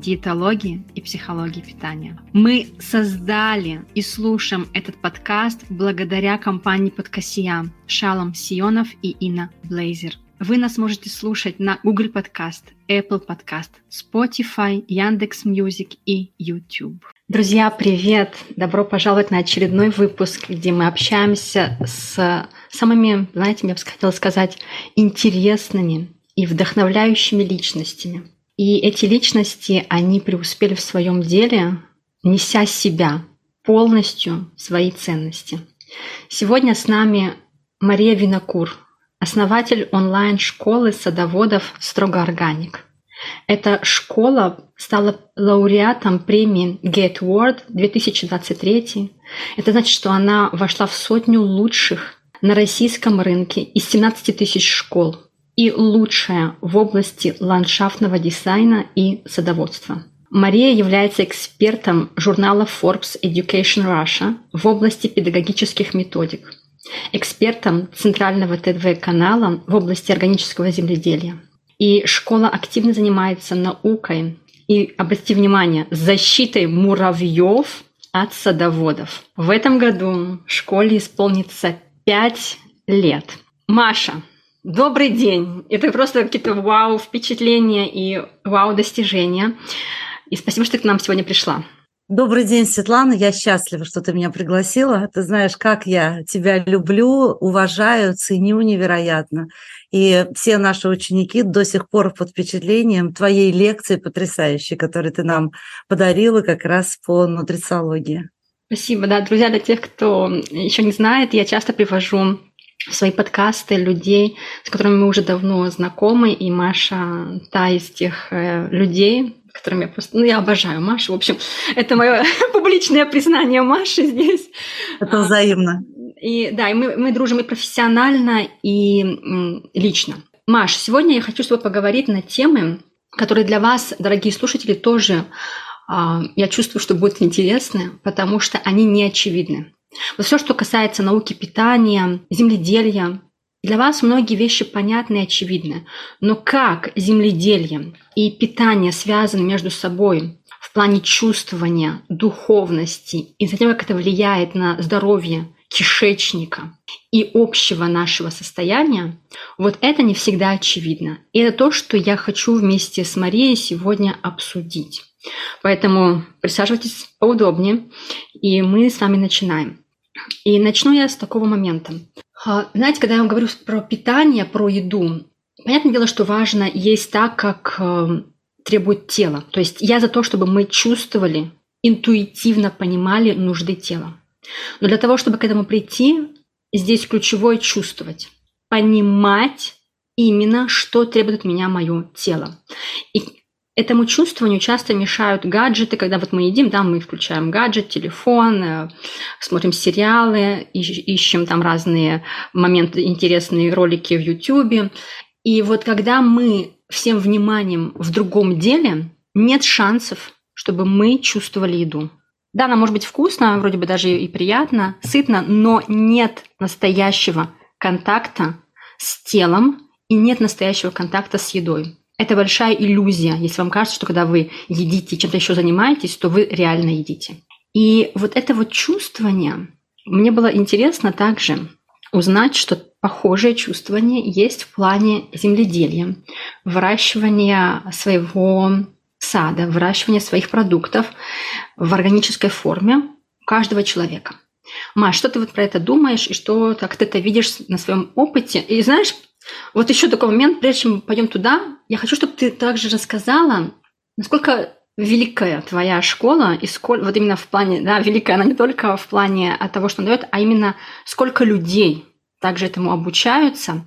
диетологии и психологии питания. Мы создали и слушаем этот подкаст благодаря компании Подкасия Шалом Сионов и Инна Блейзер. Вы нас можете слушать на Google Podcast, Apple Podcast, Spotify, Яндекс Music и YouTube. Друзья, привет! Добро пожаловать на очередной выпуск, где мы общаемся с самыми, знаете, я бы хотела сказать, интересными и вдохновляющими личностями – и эти личности, они преуспели в своем деле, неся себя полностью свои ценности. Сегодня с нами Мария Винокур, основатель онлайн-школы садоводов «Строго органик». Эта школа стала лауреатом премии Get Word 2023. Это значит, что она вошла в сотню лучших на российском рынке из 17 тысяч школ – и лучшая в области ландшафтного дизайна и садоводства. Мария является экспертом журнала Forbes Education Russia в области педагогических методик, экспертом центрального ТВ-канала в области органического земледелия. И школа активно занимается наукой и, обратите внимание, защитой муравьев от садоводов. В этом году школе исполнится 5 лет. Маша, Добрый день! Это просто какие-то вау впечатления и вау достижения. И спасибо, что ты к нам сегодня пришла. Добрый день, Светлана. Я счастлива, что ты меня пригласила. Ты знаешь, как я тебя люблю, уважаю, ценю невероятно. И все наши ученики до сих пор под впечатлением твоей лекции потрясающей, которую ты нам подарила как раз по нутрициологии. Спасибо, да, друзья, для тех, кто еще не знает, я часто привожу в свои подкасты людей, с которыми мы уже давно знакомы, и Маша та из тех э, людей, которыми я просто... Ну, я обожаю Машу. В общем, это мое публичное признание Маши здесь. Это взаимно. И да, и мы, мы дружим и профессионально, и лично. Маш, сегодня я хочу с тобой поговорить на темы, которые для вас, дорогие слушатели, тоже а, я чувствую, что будут интересны, потому что они не очевидны. Вот все, что касается науки питания, земледелия, для вас многие вещи понятны и очевидны. Но как земледелие и питание связаны между собой в плане чувствования, духовности и затем, как это влияет на здоровье кишечника и общего нашего состояния, вот это не всегда очевидно. И это то, что я хочу вместе с Марией сегодня обсудить. Поэтому присаживайтесь поудобнее, и мы с вами начинаем. И начну я с такого момента. А, знаете, когда я вам говорю про питание, про еду, понятное дело, что важно есть так, как э, требует тело. То есть я за то, чтобы мы чувствовали, интуитивно понимали нужды тела. Но для того, чтобы к этому прийти, здесь ключевое чувствовать, понимать именно, что требует от меня мое тело. И Этому чувствованию часто мешают гаджеты, когда вот мы едим, да, мы включаем гаджет, телефон, э, смотрим сериалы, ищем там разные моменты, интересные ролики в YouTube. И вот когда мы всем вниманием в другом деле, нет шансов, чтобы мы чувствовали еду. Да, она может быть вкусно, вроде бы даже и приятно, сытно, но нет настоящего контакта с телом и нет настоящего контакта с едой. Это большая иллюзия, если вам кажется, что когда вы едите, чем-то еще занимаетесь, то вы реально едите. И вот это вот чувствование, мне было интересно также узнать, что похожее чувствование есть в плане земледелия, выращивания своего сада, выращивания своих продуктов в органической форме у каждого человека. Маш, что ты вот про это думаешь и что, как ты это видишь на своем опыте? И знаешь, вот еще такой момент, прежде чем мы пойдем туда, я хочу, чтобы ты также рассказала, насколько великая твоя школа, и сколько, вот именно в плане, да, великая она не только в плане того, что она дает, а именно сколько людей также этому обучаются,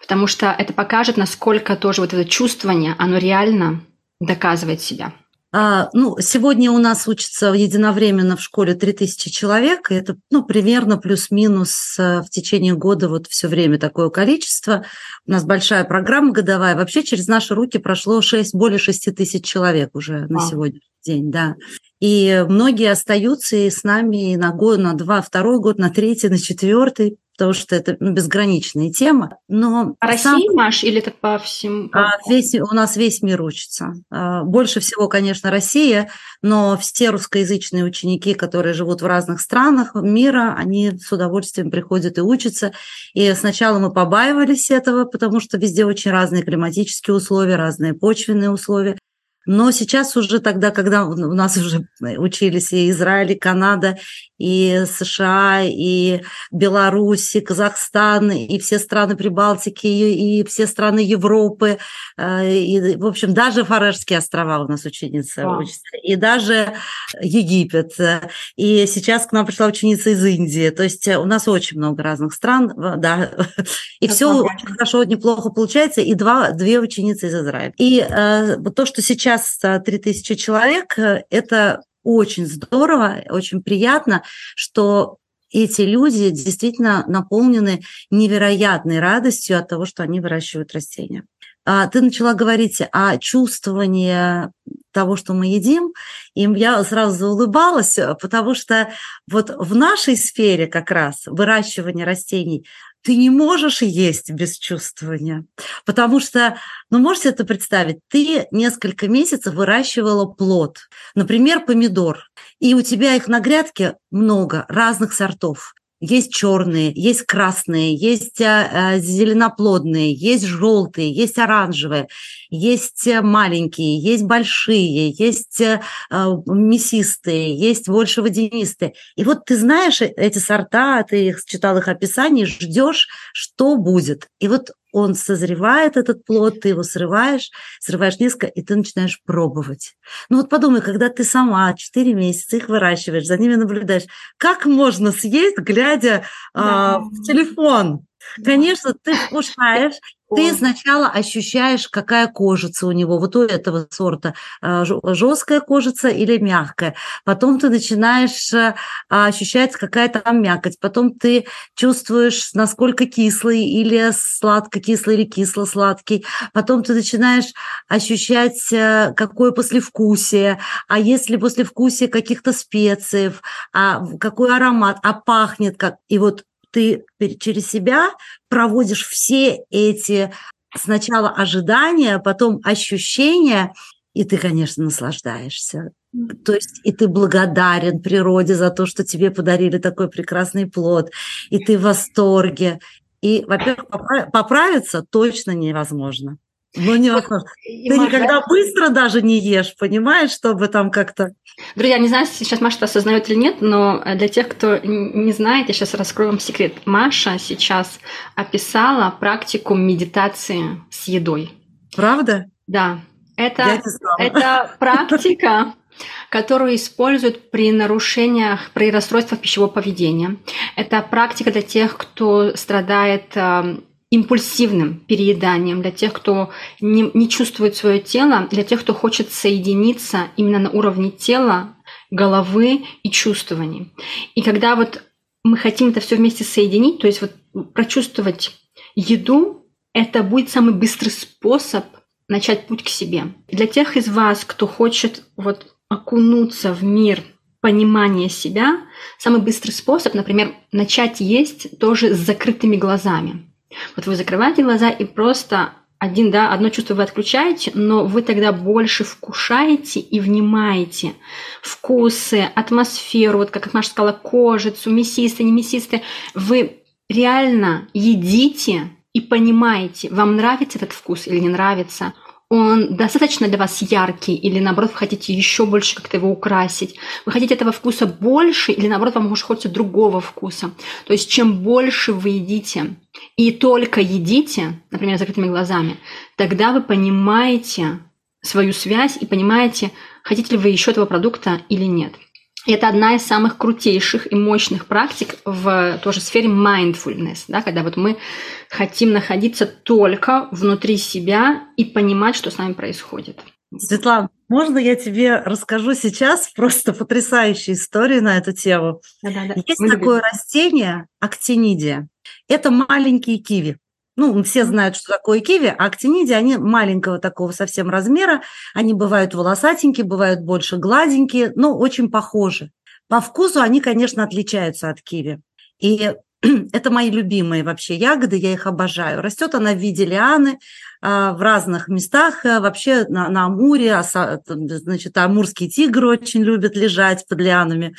потому что это покажет, насколько тоже вот это чувствование, оно реально доказывает себя. А, ну, сегодня у нас учатся единовременно в школе 3000 человек, и это ну, примерно плюс-минус э, в течение года вот все время такое количество. У нас большая программа годовая. Вообще через наши руки прошло 6, более 6 тысяч человек уже на сегодняшний день, да. И многие остаются и с нами и на год, на два, второй год, на третий, на четвертый, потому что это ну, безграничная тема. Но по России, сам... Маш, или это по всем? А, весь, у нас весь мир учится. А, больше всего, конечно, Россия, но все русскоязычные ученики, которые живут в разных странах мира, они с удовольствием приходят и учатся. И сначала мы побаивались этого, потому что везде очень разные климатические условия, разные почвенные условия. Но сейчас уже тогда, когда у нас уже учились и Израиль, и Канада, и США, и Беларусь, и Казахстан, и все страны Прибалтики, и, и все страны Европы, э, и, в общем, даже Фарерские острова у нас ученица wow. учится, и даже Египет. И сейчас к нам пришла ученица из Индии. То есть у нас очень много разных стран, да, и все очень хорошо, неплохо получается, и два, две ученицы из Израиля. И э, то, что сейчас 3000 человек, это очень здорово, очень приятно, что эти люди действительно наполнены невероятной радостью от того, что они выращивают растения. А ты начала говорить о чувствовании того, что мы едим, и я сразу заулыбалась, потому что вот в нашей сфере как раз выращивание растений ты не можешь есть без чувствования. Потому что, ну, можете это представить, ты несколько месяцев выращивала плод, например, помидор, и у тебя их на грядке много разных сортов. Есть черные, есть красные, есть э, зеленоплодные, есть желтые, есть оранжевые, есть э, маленькие, есть большие, есть э, мясистые, есть больше водянистые. И вот ты знаешь эти сорта, ты их читал их описание, ждешь, что будет. И вот он созревает, этот плод, ты его срываешь, срываешь несколько, и ты начинаешь пробовать. Ну вот подумай, когда ты сама 4 месяца их выращиваешь, за ними наблюдаешь, как можно съесть, глядя да. а, в телефон? Конечно, ты вкушаешь, ты сначала ощущаешь, какая кожица у него, вот у этого сорта, а, жесткая кожица или мягкая. Потом ты начинаешь а, ощущать, какая там мякоть. Потом ты чувствуешь, насколько кислый или сладко-кислый или кисло-сладкий. Потом ты начинаешь ощущать, э, какое послевкусие. А если послевкусие каких-то специй, а какой аромат, а пахнет как. И вот ты через себя проводишь все эти сначала ожидания, потом ощущения, и ты, конечно, наслаждаешься. То есть и ты благодарен природе за то, что тебе подарили такой прекрасный плод, и ты в восторге. И, во-первых, поправиться точно невозможно. Ну, невозможно. И Ты Маша... никогда быстро даже не ешь, понимаешь, чтобы там как-то... Друзья, не знаю, сейчас Маша это осознает или нет, но для тех, кто не знает, я сейчас раскрою вам секрет. Маша сейчас описала практику медитации с едой. Правда? Да. Это, это практика, которую используют при нарушениях, при расстройствах пищевого поведения. Это практика для тех, кто страдает импульсивным перееданием, для тех, кто не, не чувствует свое тело, для тех, кто хочет соединиться именно на уровне тела, головы и чувствований. И когда вот мы хотим это все вместе соединить, то есть вот прочувствовать еду, это будет самый быстрый способ начать путь к себе. Для тех из вас, кто хочет вот окунуться в мир понимания себя, самый быстрый способ, например, начать есть тоже с закрытыми глазами. Вот вы закрываете глаза и просто один, да, одно чувство вы отключаете, но вы тогда больше вкушаете и внимаете вкусы, атмосферу, вот как Маша сказала, кожицу, мясистые, не мясистые. Вы реально едите и понимаете, вам нравится этот вкус или не нравится, он достаточно для вас яркий, или наоборот вы хотите еще больше как-то его украсить. Вы хотите этого вкуса больше, или наоборот вам может хочется другого вкуса. То есть чем больше вы едите и только едите, например, закрытыми глазами, тогда вы понимаете свою связь и понимаете, хотите ли вы еще этого продукта или нет. Это одна из самых крутейших и мощных практик в тоже сфере mindfulness, да, когда вот мы хотим находиться только внутри себя и понимать, что с нами происходит. Светлана, можно я тебе расскажу сейчас просто потрясающую историю на эту тему? Да, да, да. Есть Мы такое любим. растение актинидия. Это маленькие киви. Ну, все знают, что такое киви, а актинидии, они маленького такого совсем размера. Они бывают волосатенькие, бывают больше гладенькие, но очень похожи. По вкусу они, конечно, отличаются от киви. И это мои любимые вообще ягоды, я их обожаю. Растет она в виде лианы в разных местах, а, вообще на, на Амуре, а значит, амурский тигр очень любит лежать под лианами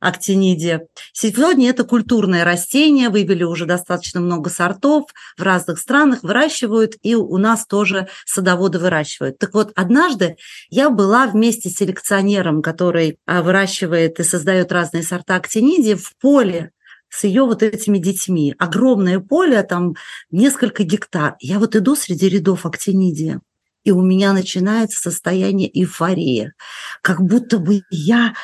актинидия. Сегодня это культурное растение, вывели уже достаточно много сортов, в разных странах выращивают, и у нас тоже садоводы выращивают. Так вот, однажды я была вместе с селекционером, который выращивает и создает разные сорта актинидии в поле с ее вот этими детьми. Огромное поле, там несколько гектар. Я вот иду среди рядов актинидия, и у меня начинается состояние эйфории, как будто бы я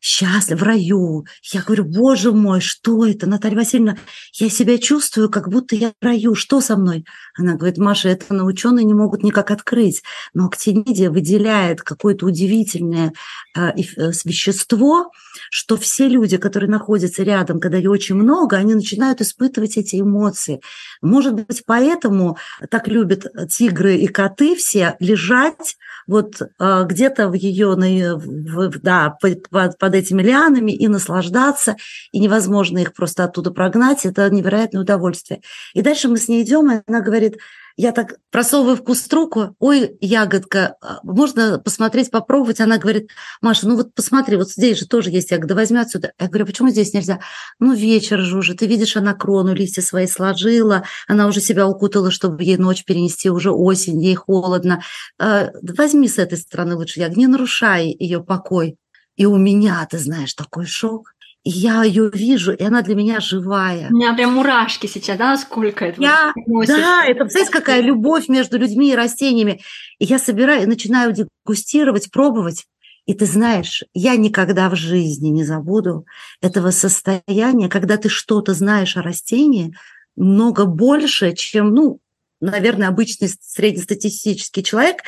счастлив, в раю. Я говорю, боже мой, что это, Наталья Васильевна? Я себя чувствую, как будто я в раю. Что со мной? Она говорит, Маша, это на ученые не могут никак открыть. Но актинидия выделяет какое-то удивительное э, э, вещество, что все люди, которые находятся рядом, когда ее очень много, они начинают испытывать эти эмоции. Может быть, поэтому так любят тигры и коты все лежать вот э, где-то в ее, в, да, под, под этими лианами и наслаждаться, и невозможно их просто оттуда прогнать, это невероятное удовольствие. И дальше мы с ней идем, и она говорит, я так просовываю вкус руку, ой, ягодка, а, можно посмотреть, попробовать? Она говорит, Маша, ну вот посмотри, вот здесь же тоже есть ягода, возьми отсюда. Я говорю, почему здесь нельзя? Ну, вечер же уже, ты видишь, она крону листья свои сложила, она уже себя укутала, чтобы ей ночь перенести, уже осень, ей холодно. А, возьми с этой стороны лучше ягод, не нарушай ее покой. И у меня, ты знаешь, такой шок и я ее вижу, и она для меня живая. У меня прям мурашки сейчас, да, сколько это я, Да, это, представляете, какая любовь между людьми и растениями. И я собираю, и начинаю дегустировать, пробовать. И ты знаешь, я никогда в жизни не забуду этого состояния, когда ты что-то знаешь о растении, много больше, чем, ну, наверное, обычный среднестатистический человек,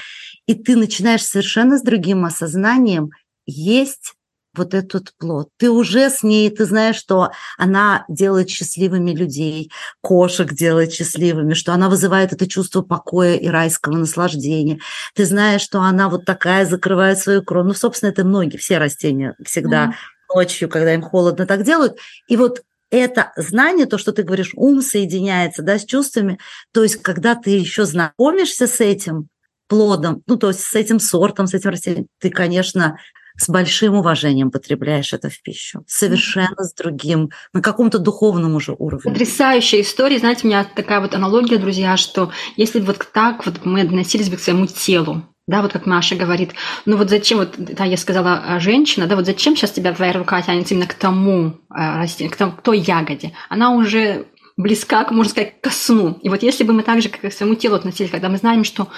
и ты начинаешь совершенно с другим осознанием есть вот этот плод. Ты уже с ней, ты знаешь, что она делает счастливыми людей, кошек делает счастливыми, что она вызывает это чувство покоя и райского наслаждения. Ты знаешь, что она вот такая закрывает свою крону. Ну, собственно, это многие, все растения всегда mm-hmm. ночью, когда им холодно, так делают. И вот это знание, то, что ты говоришь, ум соединяется да, с чувствами, то есть когда ты еще знакомишься с этим плодом, ну, то есть с этим сортом, с этим растением, ты, конечно, с большим уважением потребляешь это в пищу. Совершенно с другим, на каком-то духовном уже уровне. Потрясающая история. Знаете, у меня такая вот аналогия, друзья, что если вот так вот мы относились бы к своему телу, да, вот как Маша говорит, ну вот зачем, вот, да, я сказала а, женщина, да, вот зачем сейчас тебя твоя рука тянется именно к тому э, растению, к, тому, к той ягоде? Она уже близка, можно сказать, ко сну. И вот если бы мы так же, как к своему телу относились, когда мы знаем, что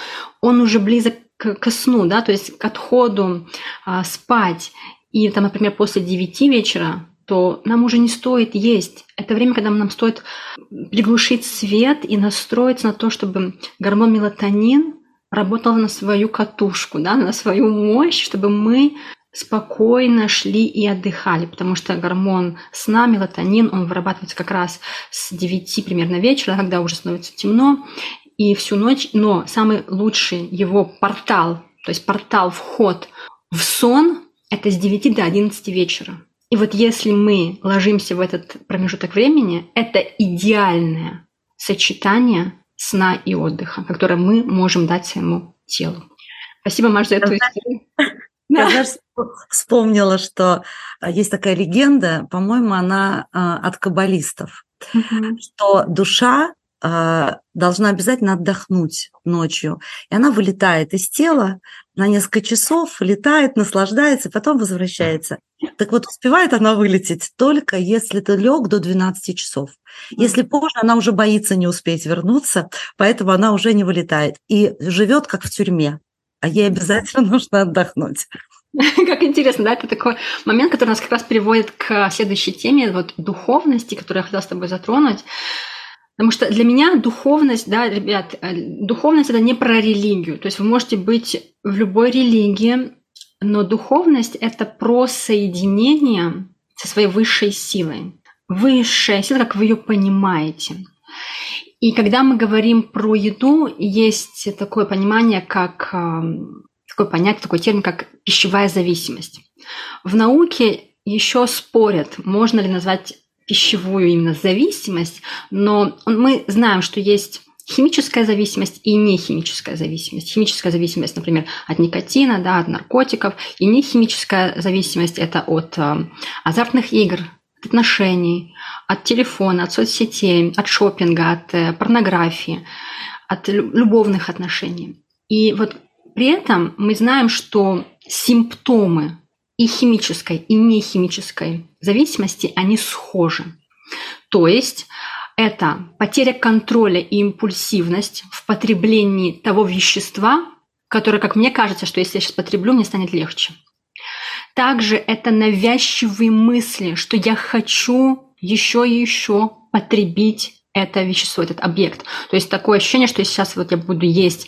он уже близок к, к сну, да, то есть к отходу а, спать, и там, например, после 9 вечера, то нам уже не стоит есть. Это время, когда нам стоит приглушить свет и настроиться на то, чтобы гормон мелатонин работал на свою катушку, да, на свою мощь, чтобы мы спокойно шли и отдыхали, потому что гормон сна, мелатонин, он вырабатывается как раз с 9 примерно вечера, когда уже становится темно, и всю ночь, но самый лучший его портал, то есть портал, вход в сон, это с 9 до 11 вечера. И вот если мы ложимся в этот промежуток времени, это идеальное сочетание сна и отдыха, которое мы можем дать своему телу. Спасибо, Маш, за эту историю. Я даже вспомнила, что есть такая легенда, по-моему, она а, от каббалистов, угу. что душа должна обязательно отдохнуть ночью. И она вылетает из тела на несколько часов, летает, наслаждается, потом возвращается. Так вот, успевает она вылететь только если ты лег до 12 часов. Если позже, она уже боится не успеть вернуться, поэтому она уже не вылетает. И живет как в тюрьме, а ей обязательно нужно отдохнуть. Как интересно, да, это такой момент, который нас как раз приводит к следующей теме, вот духовности, которую я хотела с тобой затронуть. Потому что для меня духовность, да, ребят, э, духовность это не про религию. То есть вы можете быть в любой религии, но духовность это про соединение со своей высшей силой. Высшая сила, как вы ее понимаете. И когда мы говорим про еду, есть такое понимание, как эм, такое понятие, такой термин, как пищевая зависимость. В науке еще спорят, можно ли назвать пищевую именно зависимость, но мы знаем, что есть химическая зависимость и нехимическая зависимость. Химическая зависимость, например, от никотина, да, от наркотиков, и нехимическая зависимость – это от э, азартных игр, от отношений, от телефона, от соцсетей, от шопинга, от э, порнографии, от любовных отношений. И вот при этом мы знаем, что симптомы и химической, и нехимической зависимости, они схожи. То есть это потеря контроля и импульсивность в потреблении того вещества, которое, как мне кажется, что если я сейчас потреблю, мне станет легче. Также это навязчивые мысли, что я хочу еще и еще потребить это вещество, этот объект. То есть такое ощущение, что сейчас вот я буду есть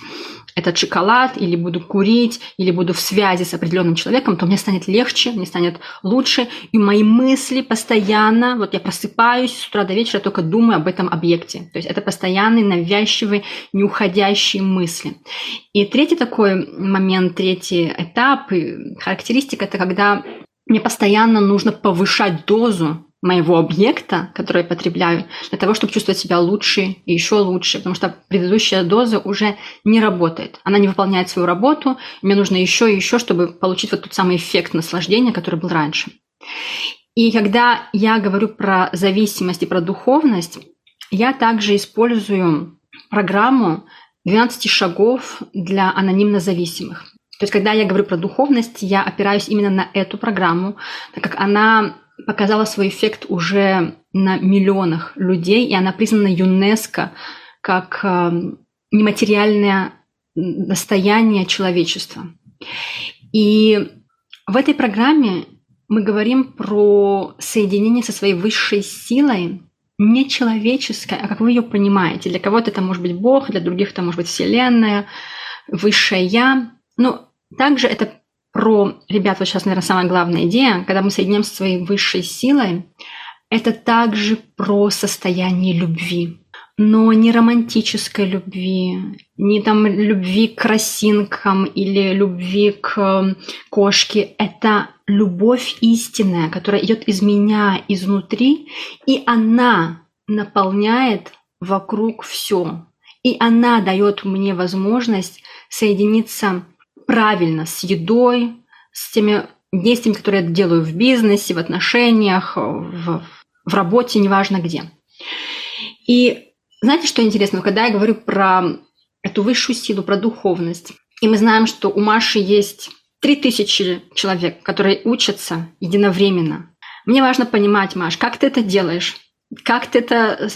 этот шоколад, или буду курить, или буду в связи с определенным человеком, то мне станет легче, мне станет лучше, и мои мысли постоянно, вот я просыпаюсь с утра до вечера, только думаю об этом объекте. То есть это постоянные, навязчивые, неуходящие мысли. И третий такой момент, третий этап, характеристика, это когда мне постоянно нужно повышать дозу моего объекта, который я потребляю, для того, чтобы чувствовать себя лучше и еще лучше, потому что предыдущая доза уже не работает. Она не выполняет свою работу, мне нужно еще и еще, чтобы получить вот тот самый эффект наслаждения, который был раньше. И когда я говорю про зависимость и про духовность, я также использую программу 12 шагов для анонимно зависимых. То есть, когда я говорю про духовность, я опираюсь именно на эту программу, так как она показала свой эффект уже на миллионах людей, и она признана ЮНЕСКО как э, нематериальное достояние человечества. И в этой программе мы говорим про соединение со своей высшей силой, не человеческой, а как вы ее понимаете. Для кого-то это может быть Бог, для других это может быть Вселенная, Высшее Я. Но также это про ребят, вот сейчас, наверное, самая главная идея, когда мы соединяемся со своей высшей силой, это также про состояние любви. Но не романтической любви, не там любви к росинкам или любви к кошке. Это любовь истинная, которая идет из меня изнутри, и она наполняет вокруг все. И она дает мне возможность соединиться правильно с едой, с теми действиями, которые я делаю в бизнесе, в отношениях, в, в работе, неважно где. И знаете, что интересно? Когда я говорю про эту высшую силу, про духовность, и мы знаем, что у Маши есть 3000 человек, которые учатся единовременно. Мне важно понимать, Маш, как ты это делаешь, как ты это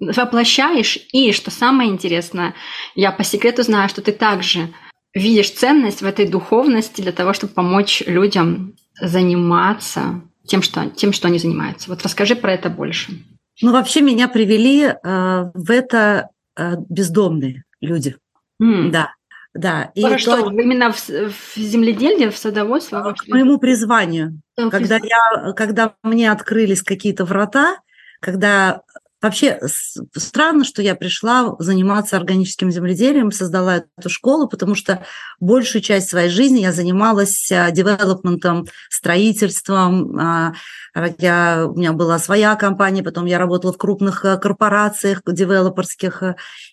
воплощаешь, и, что самое интересное, я по секрету знаю, что ты также видишь ценность в этой духовности для того, чтобы помочь людям заниматься тем, что, тем, что они занимаются. Вот расскажи про это больше. Ну, вообще меня привели э, в это э, бездомные люди. Mm. Да. Да. И Хорошо, то, именно в, в земледелии, в садоводстве? К моему призванию. Когда, я, когда мне открылись какие-то врата, когда Вообще странно, что я пришла заниматься органическим земледелием, создала эту школу, потому что большую часть своей жизни я занималась а, девелопментом, строительством. А, я, у меня была своя компания, потом я работала в крупных а, корпорациях девелоперских.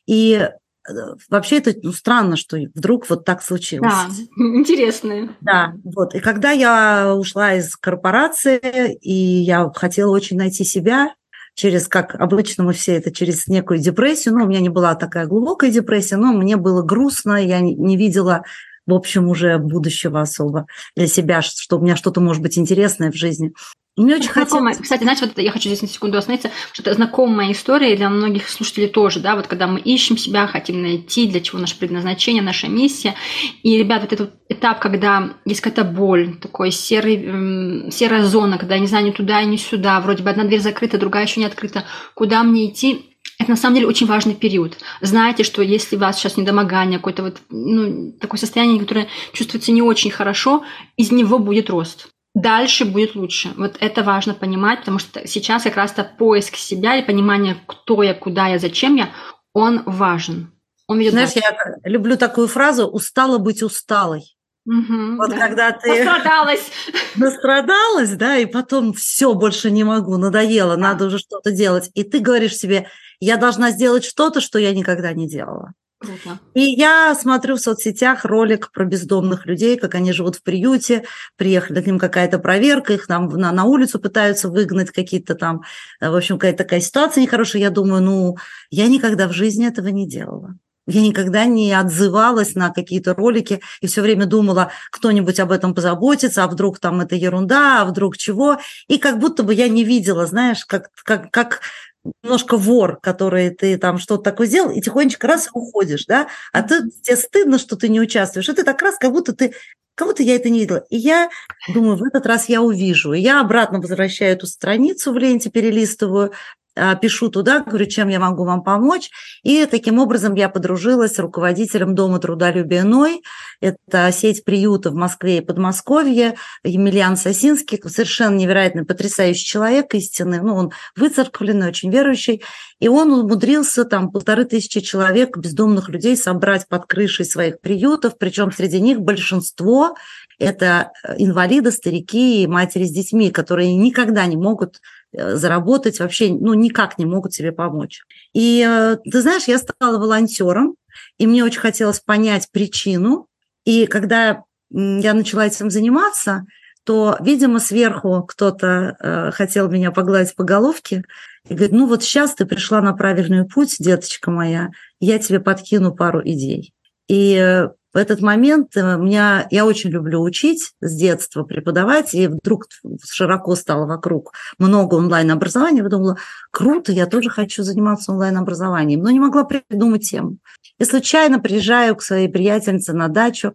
И э, Вообще это ну, странно, что вдруг вот так случилось. Да, интересно. Да, вот. И когда я ушла из корпорации, и я хотела очень найти себя, через, как обычно мы все это, через некую депрессию. Ну, у меня не была такая глубокая депрессия, но мне было грустно, я не видела в общем, уже будущего особо для себя, что у меня что-то может быть интересное в жизни. Мне очень хотелось... Кстати, знаете, вот я хочу здесь на секунду остановиться, что это знакомая история для многих слушателей тоже, да, вот когда мы ищем себя, хотим найти, для чего наше предназначение, наша миссия. И, ребят, вот этот этап, когда есть какая-то боль, такой серый, серая зона, когда я не знаю ни туда, ни сюда, вроде бы одна дверь закрыта, другая еще не открыта, куда мне идти, это Это на самом деле очень важный период. Знаете, что если у вас сейчас недомогание, какое-то вот ну, такое состояние, которое чувствуется не очень хорошо, из него будет рост. Дальше будет лучше. Вот это важно понимать, потому что сейчас как раз-то поиск себя и понимание, кто я, куда я, зачем я, он важен. Он ведет Знаешь, дальше. я люблю такую фразу «устала быть усталой». Угу, вот да. когда ты настрадалась, настрадалась, да, и потом все больше не могу, надоело, надо уже что-то делать, и ты говоришь себе, я должна сделать что-то, что я никогда не делала. И я смотрю в соцсетях ролик про бездомных людей, как они живут в приюте, приехали к ним какая-то проверка, их там на, на улицу пытаются выгнать какие-то там, э, в общем, какая-то такая ситуация нехорошая. Я думаю, ну, я никогда в жизни этого не делала. Я никогда не отзывалась на какие-то ролики и все время думала, кто-нибудь об этом позаботится, а вдруг там это ерунда, а вдруг чего. И как будто бы я не видела, знаешь, как, как, как немножко вор, который ты там что-то такое сделал, и тихонечко раз уходишь, да, а ты, тебе стыдно, что ты не участвуешь, и ты так раз, как будто ты Кого-то я это не видела. И я думаю, в этот раз я увижу. И я обратно возвращаю эту страницу в ленте, перелистываю, а, пишу туда, говорю, чем я могу вам помочь. И таким образом я подружилась с руководителем Дома трудолюбия Ной. Это сеть приюта в Москве и Подмосковье. Емельян Сосинский, совершенно невероятный, потрясающий человек, истинный. Ну, он выцерквленный, очень верующий. И он умудрился там полторы тысячи человек, бездомных людей, собрать под крышей своих приютов. Причем среди них большинство это инвалиды, старики и матери с детьми, которые никогда не могут Э, заработать, вообще ну, никак не могут себе помочь. И э, ты знаешь, я стала волонтером, и мне очень хотелось понять причину. И когда я начала этим заниматься, то, видимо, сверху кто-то э, хотел меня погладить по головке и говорит, ну вот сейчас ты пришла на правильный путь, деточка моя, я тебе подкину пару идей. И э, в этот момент э, меня, я очень люблю учить с детства, преподавать, и вдруг широко стало вокруг много онлайн-образования, я думала, круто, я тоже хочу заниматься онлайн-образованием, но не могла придумать тему. И случайно приезжаю к своей приятельнице на дачу,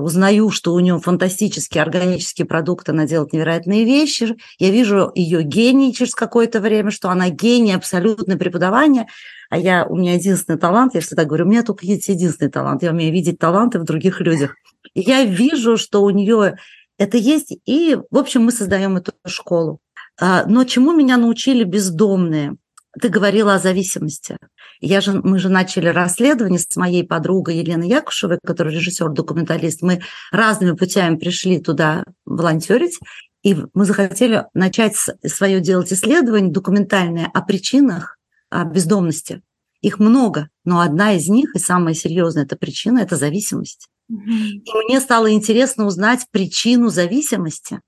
узнаю, что у нее фантастические органические продукты, она делает невероятные вещи. Я вижу ее гений через какое-то время, что она гений, абсолютное преподавание. А я, у меня единственный талант, я всегда говорю, у меня только есть единственный талант, я умею видеть таланты в других людях. И я вижу, что у нее это есть, и, в общем, мы создаем эту школу. А, но чему меня научили бездомные? Ты говорила о зависимости. Я же, мы же начали расследование с моей подругой Еленой Якушевой, которая режиссер-документалист. Мы разными путями пришли туда волонтерить, и мы захотели начать свое делать исследование документальное о причинах бездомности. Их много, но одна из них, и самая серьезная эта причина, это зависимость. И мне стало интересно узнать причину зависимости.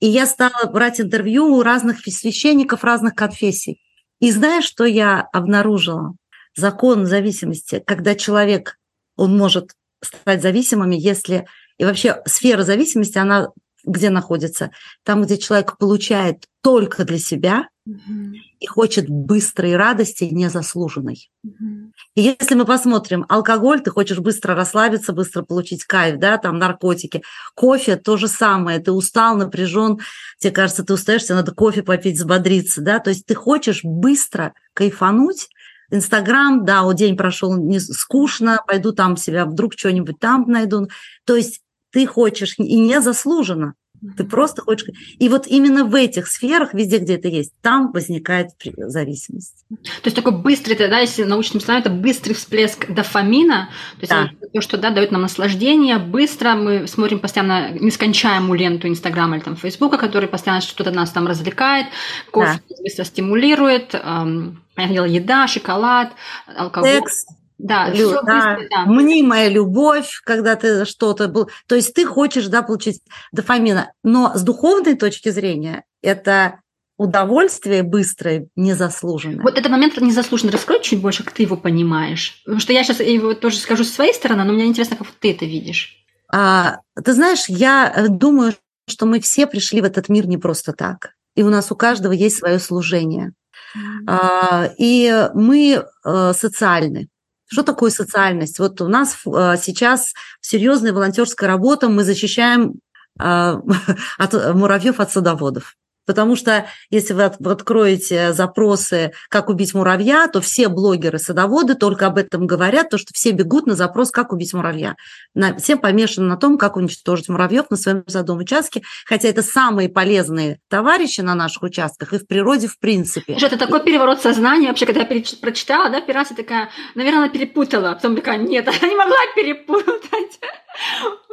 И я стала брать интервью у разных священников разных конфессий. И знаешь, что я обнаружила? Закон зависимости, когда человек, он может стать зависимым, если... И вообще сфера зависимости, она где находится? Там, где человек получает только для себя угу. и хочет быстрой радости, незаслуженной. Угу. И если мы посмотрим, алкоголь, ты хочешь быстро расслабиться, быстро получить кайф, да, там наркотики. Кофе то же самое, ты устал, напряжен, тебе кажется, ты устаешь, тебе надо кофе попить, взбодриться, да, то есть ты хочешь быстро кайфануть, Инстаграм, да, вот день прошел не скучно, пойду там себя вдруг что-нибудь там найду. То есть ты хочешь и не заслуженно. Ты просто хочешь... И вот именно в этих сферах, везде, где это есть, там возникает зависимость. То есть такой быстрый, да, если научным словам, это быстрый всплеск дофамина, то есть да. то, что да, дает нам наслаждение, быстро мы смотрим постоянно нескончаемую ленту Инстаграма или там Фейсбука, который постоянно что-то нас там развлекает, кофе да. быстро стимулирует, эм, понятное дело, еда, шоколад, алкоголь. Секс. Да, Лю, да, быстро, да. Мнимая любовь, когда ты что-то был. То есть ты хочешь, да, получить дофамина. Но с духовной точки зрения это удовольствие быстрое, незаслуженное. Вот этот момент незаслуженно раскрой чуть больше, как ты его понимаешь. Потому что я сейчас его тоже скажу со своей стороны, но мне интересно, как ты это видишь. А, ты знаешь, я э, думаю, что мы все пришли в этот мир не просто так. И у нас у каждого есть свое служение. Mm-hmm. А, и мы а, социальны. Что такое социальность? Вот у нас а, сейчас серьезная волонтерская работа, мы защищаем а, от муравьев от садоводов. Потому что если вы откроете запросы «Как убить муравья», то все блогеры-садоводы только об этом говорят, то что все бегут на запрос «Как убить муравья». На, все помешаны на том, как уничтожить муравьев на своем садовом участке, хотя это самые полезные товарищи на наших участках и в природе в принципе. Что это такой переворот сознания вообще, когда я прочитала, да, первый раз я такая, наверное, она перепутала, а потом такая, нет, она не могла перепутать.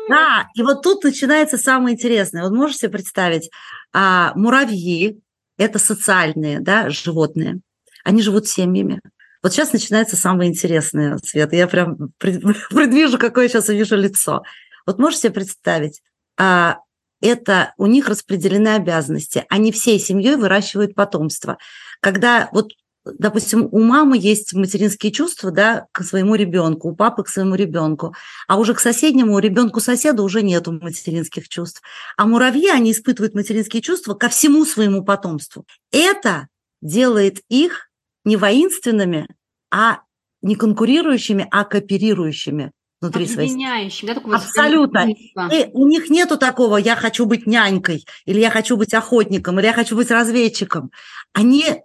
Да, и вот тут начинается самое интересное. Вот можете себе представить, а, муравьи – это социальные да, животные, они живут семьями. Вот сейчас начинается самое интересное, Свет. Я прям предвижу, какое я сейчас увижу лицо. Вот можете себе представить, а, это у них распределены обязанности. Они всей семьей выращивают потомство. Когда вот допустим, у мамы есть материнские чувства, да, к своему ребенку, у папы к своему ребенку, а уже к соседнему ребенку соседа уже нету материнских чувств. А муравьи, они испытывают материнские чувства ко всему своему потомству. Это делает их не воинственными, а не конкурирующими, а кооперирующими внутри своей да, Абсолютно. И у них нету такого «я хочу быть нянькой», или «я хочу быть охотником», или «я хочу быть разведчиком». Они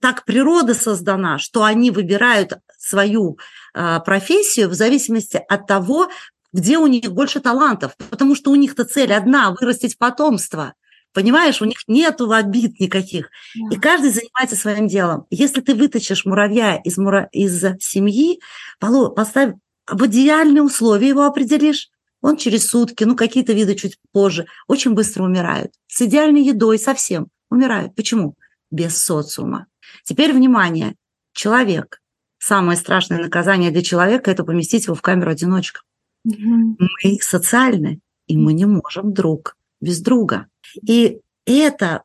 так природа создана, что они выбирают свою а, профессию в зависимости от того, где у них больше талантов, потому что у них-то цель одна – вырастить потомство. Понимаешь, у них нет обид никаких. Да. И каждый занимается своим делом. Если ты вытащишь муравья из, мура... из семьи, поставь в идеальные условия его определишь, он через сутки, ну какие-то виды чуть позже, очень быстро умирают. С идеальной едой совсем умирают. Почему? Без социума. Теперь внимание. Человек. Самое страшное наказание для человека – это поместить его в камеру одиночка. Угу. Мы социальны, и мы не можем друг без друга. И это,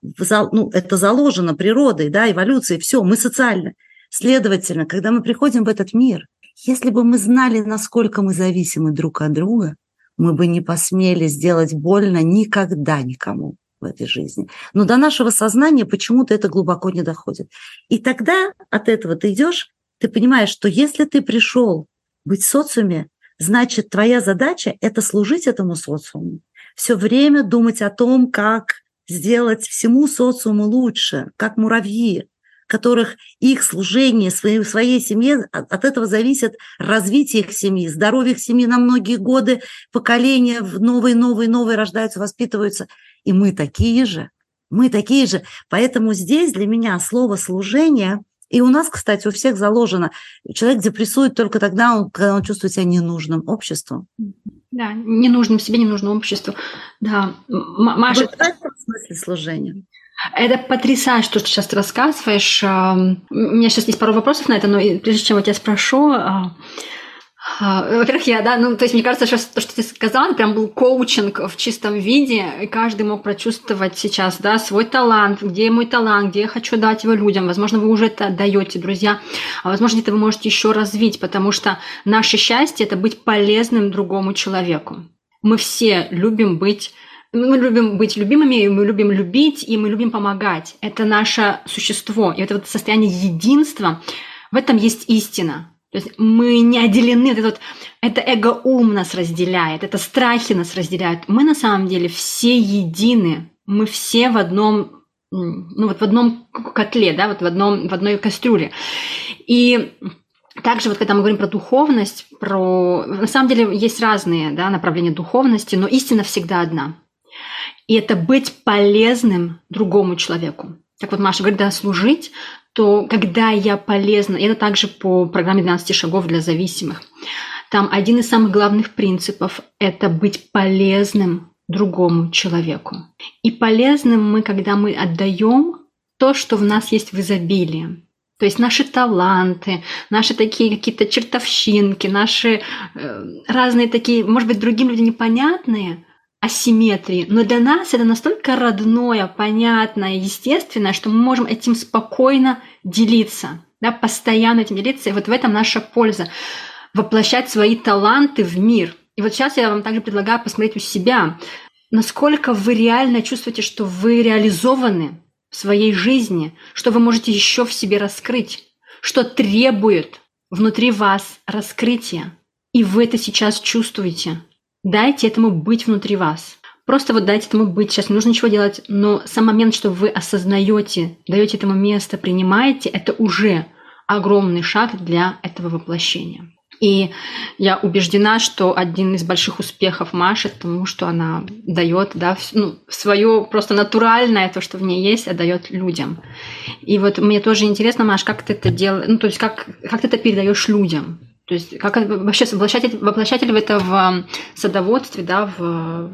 ну, это заложено природой, да, эволюцией, все, мы социальны. Следовательно, когда мы приходим в этот мир, если бы мы знали, насколько мы зависимы друг от друга, мы бы не посмели сделать больно никогда никому в этой жизни. Но до нашего сознания почему-то это глубоко не доходит. И тогда от этого ты идешь, ты понимаешь, что если ты пришел быть в социуме, значит, твоя задача – это служить этому социуму. Все время думать о том, как сделать всему социуму лучше, как муравьи, которых их служение своей, своей семье, от, от этого зависит развитие их семьи, здоровье их семьи на многие годы, поколения новые, новые, новые рождаются, воспитываются. И мы такие же, мы такие же. Поэтому здесь для меня слово «служение» И у нас, кстати, у всех заложено, человек депрессует только тогда, когда он чувствует себя ненужным обществу. Да, ненужным себе, ненужным обществу. Да, Маша... в смысле служения? Это потрясающе, что ты сейчас рассказываешь. У меня сейчас есть пару вопросов на это, но прежде чем я тебя спрошу, а, а, во-первых, я, да, ну, то есть мне кажется, что то, что ты сказала, прям был коучинг в чистом виде, и каждый мог прочувствовать сейчас, да, свой талант, где мой талант, где я хочу дать его людям. Возможно, вы уже это даете, друзья, а возможно, это вы можете еще развить, потому что наше счастье – это быть полезным другому человеку. Мы все любим быть мы любим быть любимыми, мы любим любить, и мы любим помогать. Это наше существо. И это вот состояние единства, в этом есть истина. То есть мы не отделены, это, вот, это эго-ум нас разделяет, это страхи нас разделяют. Мы на самом деле все едины, мы все в одном, ну вот в одном котле, да, вот в, одном, в одной кастрюле. И также вот когда мы говорим про духовность, про... На самом деле есть разные да, направления духовности, но истина всегда одна. И это быть полезным другому человеку. Так вот, Маша говорит, да, служить, то когда я полезна, это также по программе 12 шагов для зависимых, там один из самых главных принципов – это быть полезным другому человеку. И полезным мы, когда мы отдаем то, что в нас есть в изобилии. То есть наши таланты, наши такие какие-то чертовщинки, наши э, разные такие, может быть, другим людям непонятные, асимметрии, но для нас это настолько родное, понятное, естественное, что мы можем этим спокойно делиться, да, постоянно этим делиться, и вот в этом наша польза воплощать свои таланты в мир. И вот сейчас я вам также предлагаю посмотреть у себя, насколько вы реально чувствуете, что вы реализованы в своей жизни, что вы можете еще в себе раскрыть, что требует внутри вас раскрытия. И вы это сейчас чувствуете. Дайте этому быть внутри вас. Просто вот дайте этому быть, сейчас не нужно ничего делать, но сам момент, что вы осознаете, даете этому место, принимаете, это уже огромный шаг для этого воплощения. И я убеждена, что один из больших успехов Маши тому, что она дает да, ну, свое просто натуральное, то, что в ней есть, отдает людям. И вот мне тоже интересно, Маш, как ты это делаешь, ну, то есть как, как ты это передаешь людям? То есть как вообще воплощатель, воплощатель в это в садоводстве, да, в...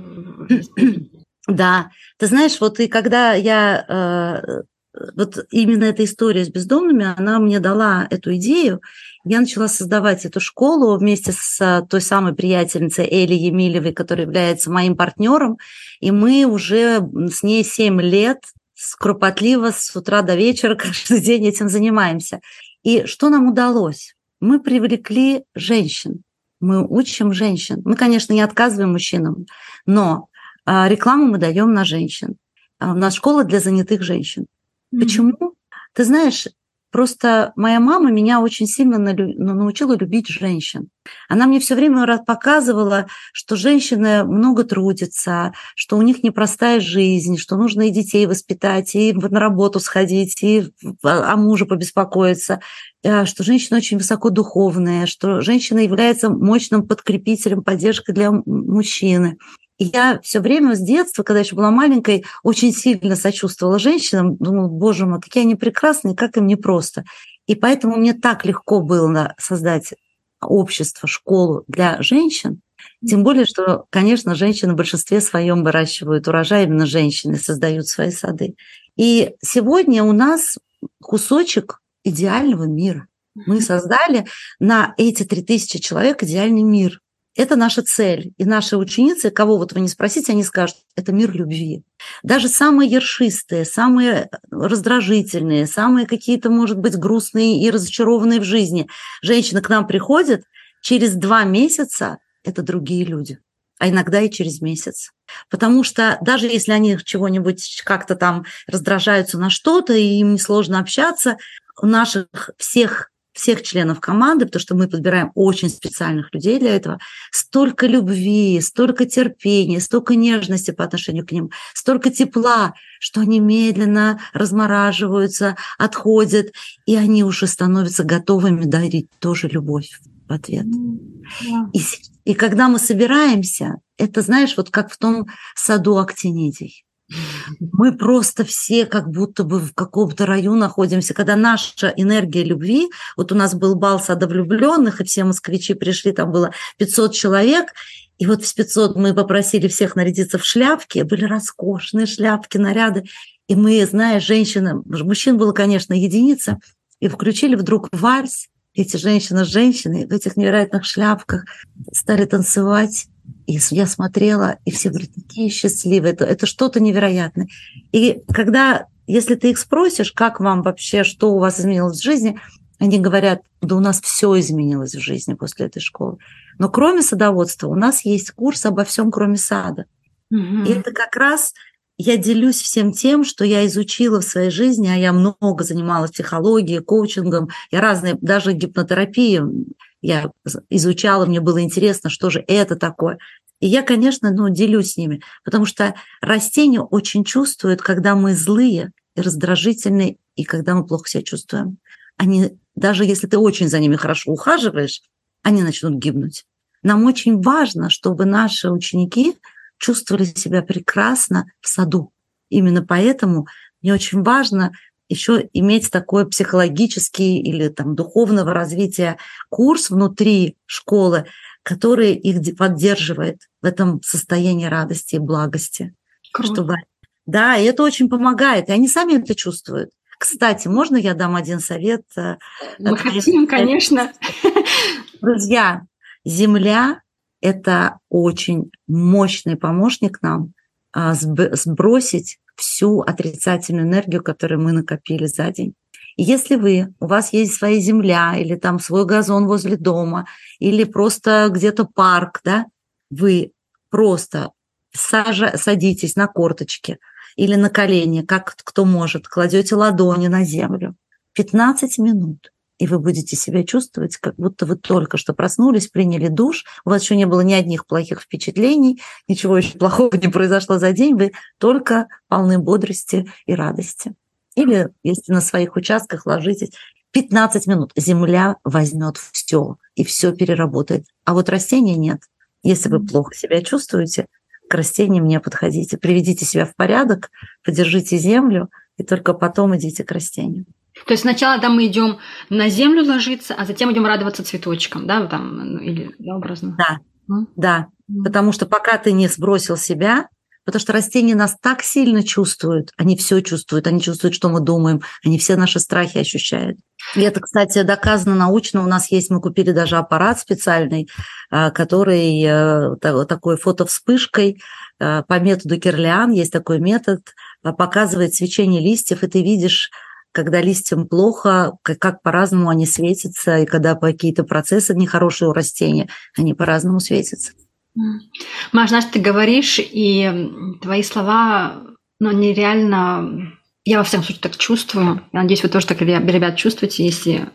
Да, ты знаешь, вот и когда я э, вот именно эта история с бездомными, она мне дала эту идею. Я начала создавать эту школу вместе с той самой приятельницей Эли Емилевой, которая является моим партнером. И мы уже с ней 7 лет скропотливо с утра до вечера каждый день этим занимаемся. И что нам удалось? Мы привлекли женщин. Мы учим женщин. Мы, конечно, не отказываем мужчинам, но а, рекламу мы даем на женщин. А, у нас школа для занятых женщин. Почему? Ты знаешь, просто моя мама меня очень сильно ну, научила любить женщин. Она мне все время показывала, что женщины много трудятся, что у них непростая жизнь, что нужно и детей воспитать, и на работу сходить, и о муже побеспокоиться, э, что женщина очень высокодуховная, что женщина является мощным подкрепителем, поддержкой для мужчины. Я все время с детства, когда еще была маленькой, очень сильно сочувствовала женщинам. Думала, боже мой, какие они прекрасные, как им непросто. И поэтому мне так легко было создать общество, школу для женщин. Тем более, что, конечно, женщины в большинстве своем выращивают урожай, именно женщины создают свои сады. И сегодня у нас кусочек идеального мира. Мы создали на эти 3000 человек идеальный мир. Это наша цель. И наши ученицы, кого вот вы не спросите, они скажут, это мир любви. Даже самые ершистые, самые раздражительные, самые какие-то, может быть, грустные и разочарованные в жизни женщины к нам приходят, через два месяца это другие люди а иногда и через месяц. Потому что даже если они чего-нибудь как-то там раздражаются на что-то, и им несложно общаться, у наших всех всех членов команды, потому что мы подбираем очень специальных людей для этого, столько любви, столько терпения, столько нежности по отношению к ним, столько тепла, что они медленно размораживаются, отходят, и они уже становятся готовыми дарить тоже любовь в ответ. Yeah. И, и когда мы собираемся, это, знаешь, вот как в том саду актинидий. Мы просто все как будто бы в каком-то раю находимся, когда наша энергия любви, вот у нас был бал сада влюбленных, и все москвичи пришли, там было 500 человек, и вот в 500 мы попросили всех нарядиться в шляпки, были роскошные шляпки, наряды, и мы, знаешь, женщины, мужчин было, конечно, единица, и включили вдруг вальс, эти женщины с женщиной в этих невероятных шляпках стали танцевать, и я смотрела, и все были такие счастливые. Это, это что-то невероятное. И когда, если ты их спросишь, как вам вообще, что у вас изменилось в жизни, они говорят, да у нас все изменилось в жизни после этой школы. Но кроме садоводства у нас есть курс обо всем, кроме сада. Угу. И это как раз я делюсь всем тем, что я изучила в своей жизни, а я много занималась психологией, коучингом, я разные, даже гипнотерапией я изучала, мне было интересно, что же это такое. И я, конечно, ну, делюсь с ними, потому что растения очень чувствуют, когда мы злые и раздражительные, и когда мы плохо себя чувствуем. Они, даже если ты очень за ними хорошо ухаживаешь, они начнут гибнуть. Нам очень важно, чтобы наши ученики чувствовали себя прекрасно в саду. Именно поэтому мне очень важно еще иметь такой психологический или там духовного развития курс внутри школы, который их поддерживает в этом состоянии радости и благости. Круто. Чтобы... Да, и это очень помогает, и они сами это чувствуют. Кстати, можно я дам один совет? Э, Мы хотим, конечно. Друзья, Земля – это очень мощный помощник нам а, сбросить всю отрицательную энергию, которую мы накопили за день. И если вы, у вас есть своя земля или там свой газон возле дома, или просто где-то парк, да, вы просто сажа, садитесь на корточки или на колени, как кто может, кладете ладони на землю. 15 минут и вы будете себя чувствовать, как будто вы только что проснулись, приняли душ, у вас еще не было ни одних плохих впечатлений, ничего еще плохого не произошло за день, вы только полны бодрости и радости. Или если на своих участках ложитесь, 15 минут земля возьмет все и все переработает. А вот растения нет. Если вы плохо себя чувствуете, к растениям не подходите. Приведите себя в порядок, подержите землю, и только потом идите к растению. То есть сначала да, мы идем на землю ложиться, а затем идем радоваться цветочкам, да, там, ну, или да, образно. Да, mm. да. Mm. Потому что пока ты не сбросил себя, потому что растения нас так сильно чувствуют, они все чувствуют, они чувствуют, что мы думаем, они все наши страхи ощущают. И это, кстати, доказано научно. У нас есть, мы купили даже аппарат специальный, а, который э, такой фотовспышкой э, по методу Кирлиан, есть такой метод, а, показывает свечение листьев, и ты видишь когда листьям плохо, как, как по-разному они светятся, и когда какие-то процессы нехорошие у растения, они по-разному светятся. Маш, знаешь, ты говоришь, и твои слова, ну, нереально... Я во всяком случае так чувствую. Я надеюсь, вы тоже так, ребят, чувствуете. Если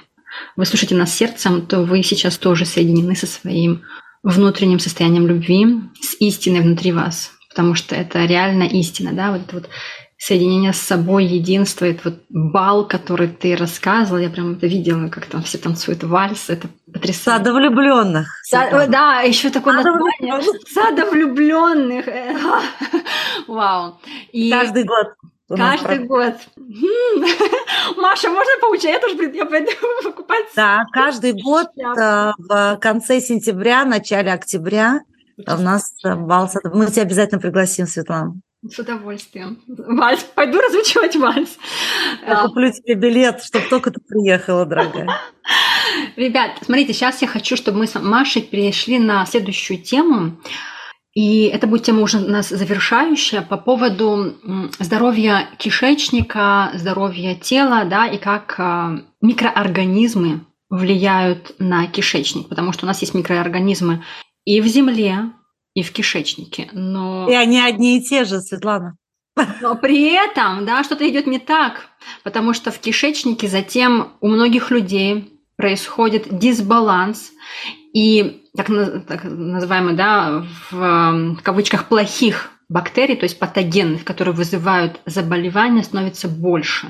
вы слушаете нас сердцем, то вы сейчас тоже соединены со своим внутренним состоянием любви, с истиной внутри вас. Потому что это реально истина, да, вот вот соединение с собой, единство, это вот бал, который ты рассказывал, я прям это видела, как там все танцуют вальс, это потрясающе. Сада влюбленных. Са- да, еще такое Сада название. Сада влюбленных. Вау. И каждый год. Каждый год. Маша, можно поучить? Я тоже я пойду покупать. Да, каждый год э, в конце сентября, начале октября у нас бал. Мы тебя обязательно пригласим, Светлана. С удовольствием. Вальс. Пойду разучивать вальс. Я куплю тебе билет, чтобы только ты приехала, дорогая. Ребят, смотрите, сейчас я хочу, чтобы мы с Машей перешли на следующую тему. И это будет тема уже у нас завершающая по поводу здоровья кишечника, здоровья тела, да, и как а, микроорганизмы влияют на кишечник, потому что у нас есть микроорганизмы и в земле, и в кишечнике. Но... И они одни и те же, Светлана. Но при этом, да, что-то идет не так, потому что в кишечнике затем у многих людей происходит дисбаланс, и так, так называемый, да, в, в кавычках плохих бактерий, то есть патогенных, которые вызывают заболевания, становится больше.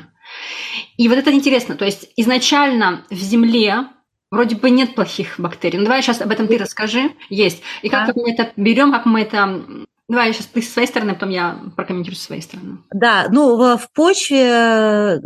И вот это интересно, то есть изначально в земле Вроде бы нет плохих бактерий. Ну, давай сейчас об этом ты расскажи. Есть. И как, да. мы это берем, как мы это Давай сейчас ты с своей стороны, потом я прокомментирую с своей стороны. Да, ну в почве,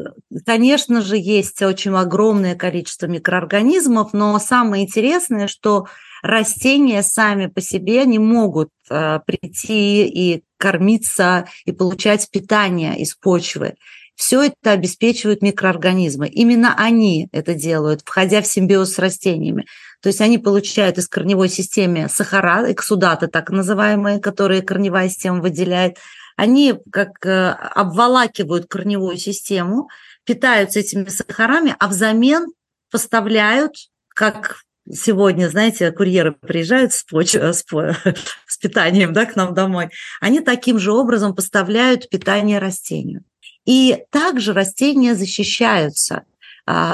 конечно же, есть очень огромное количество микроорганизмов, но самое интересное, что растения сами по себе не могут э, прийти и кормиться и получать питание из почвы. Все это обеспечивают микроорганизмы. Именно они это делают, входя в симбиоз с растениями. То есть они получают из корневой системы сахара, эксудаты так называемые, которые корневая система выделяет. Они как э, обволакивают корневую систему, питаются этими сахарами, а взамен поставляют, как сегодня, знаете, курьеры приезжают с, поч... с, с питанием да, к нам домой, они таким же образом поставляют питание растению. И также растения защищаются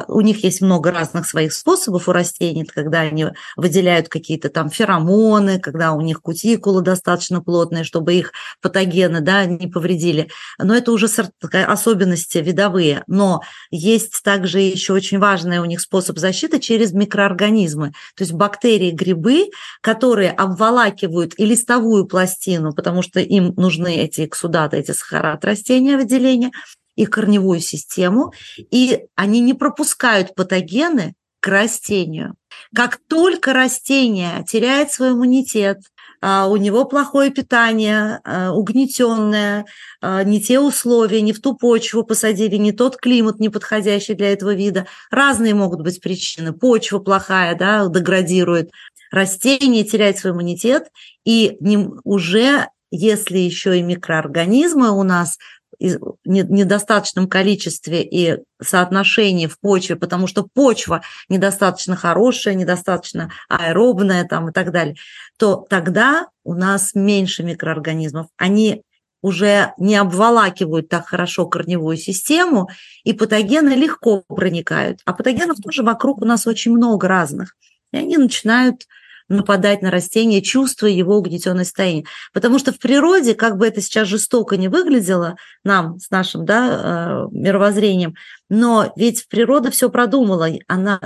у них есть много разных своих способов у растений, когда они выделяют какие-то там феромоны, когда у них кутикула достаточно плотная, чтобы их патогены да, не повредили. Но это уже особенности видовые. Но есть также еще очень важный у них способ защиты через микроорганизмы. То есть бактерии, грибы, которые обволакивают и листовую пластину, потому что им нужны эти эксудаты, эти сахара от растения выделения, их корневую систему, и они не пропускают патогены к растению. Как только растение теряет свой иммунитет, а, у него плохое питание, а, угнетенное, а, не те условия, не в ту почву посадили, не тот климат неподходящий для этого вида. Разные могут быть причины. Почва плохая, да, деградирует. Растение теряет свой иммунитет, и уже если еще и микроорганизмы у нас недостаточном количестве и соотношении в почве, потому что почва недостаточно хорошая, недостаточно аэробная там и так далее, то тогда у нас меньше микроорганизмов. Они уже не обволакивают так хорошо корневую систему, и патогены легко проникают. А патогенов тоже вокруг у нас очень много разных. И они начинают нападать на растение, чувствуя его угнетенное состояние. Потому что в природе, как бы это сейчас жестоко не выглядело нам с нашим да, э, мировоззрением, но ведь природа все продумала. Она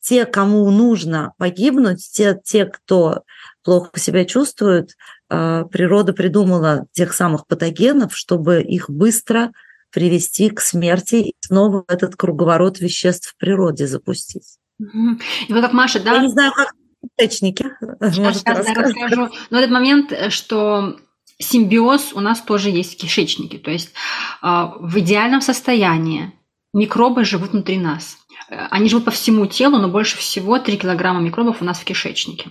те, кому нужно погибнуть, те, те кто плохо себя чувствует, э, природа придумала тех самых патогенов, чтобы их быстро привести к смерти и снова этот круговорот веществ в природе запустить. И вот как Маша, да? Я не знаю, как кишечнике. Сейчас, сейчас я расскажу. Но этот момент, что симбиоз у нас тоже есть в кишечнике. То есть а, в идеальном состоянии микробы живут внутри нас. Они живут по всему телу, но больше всего 3 килограмма микробов у нас в кишечнике.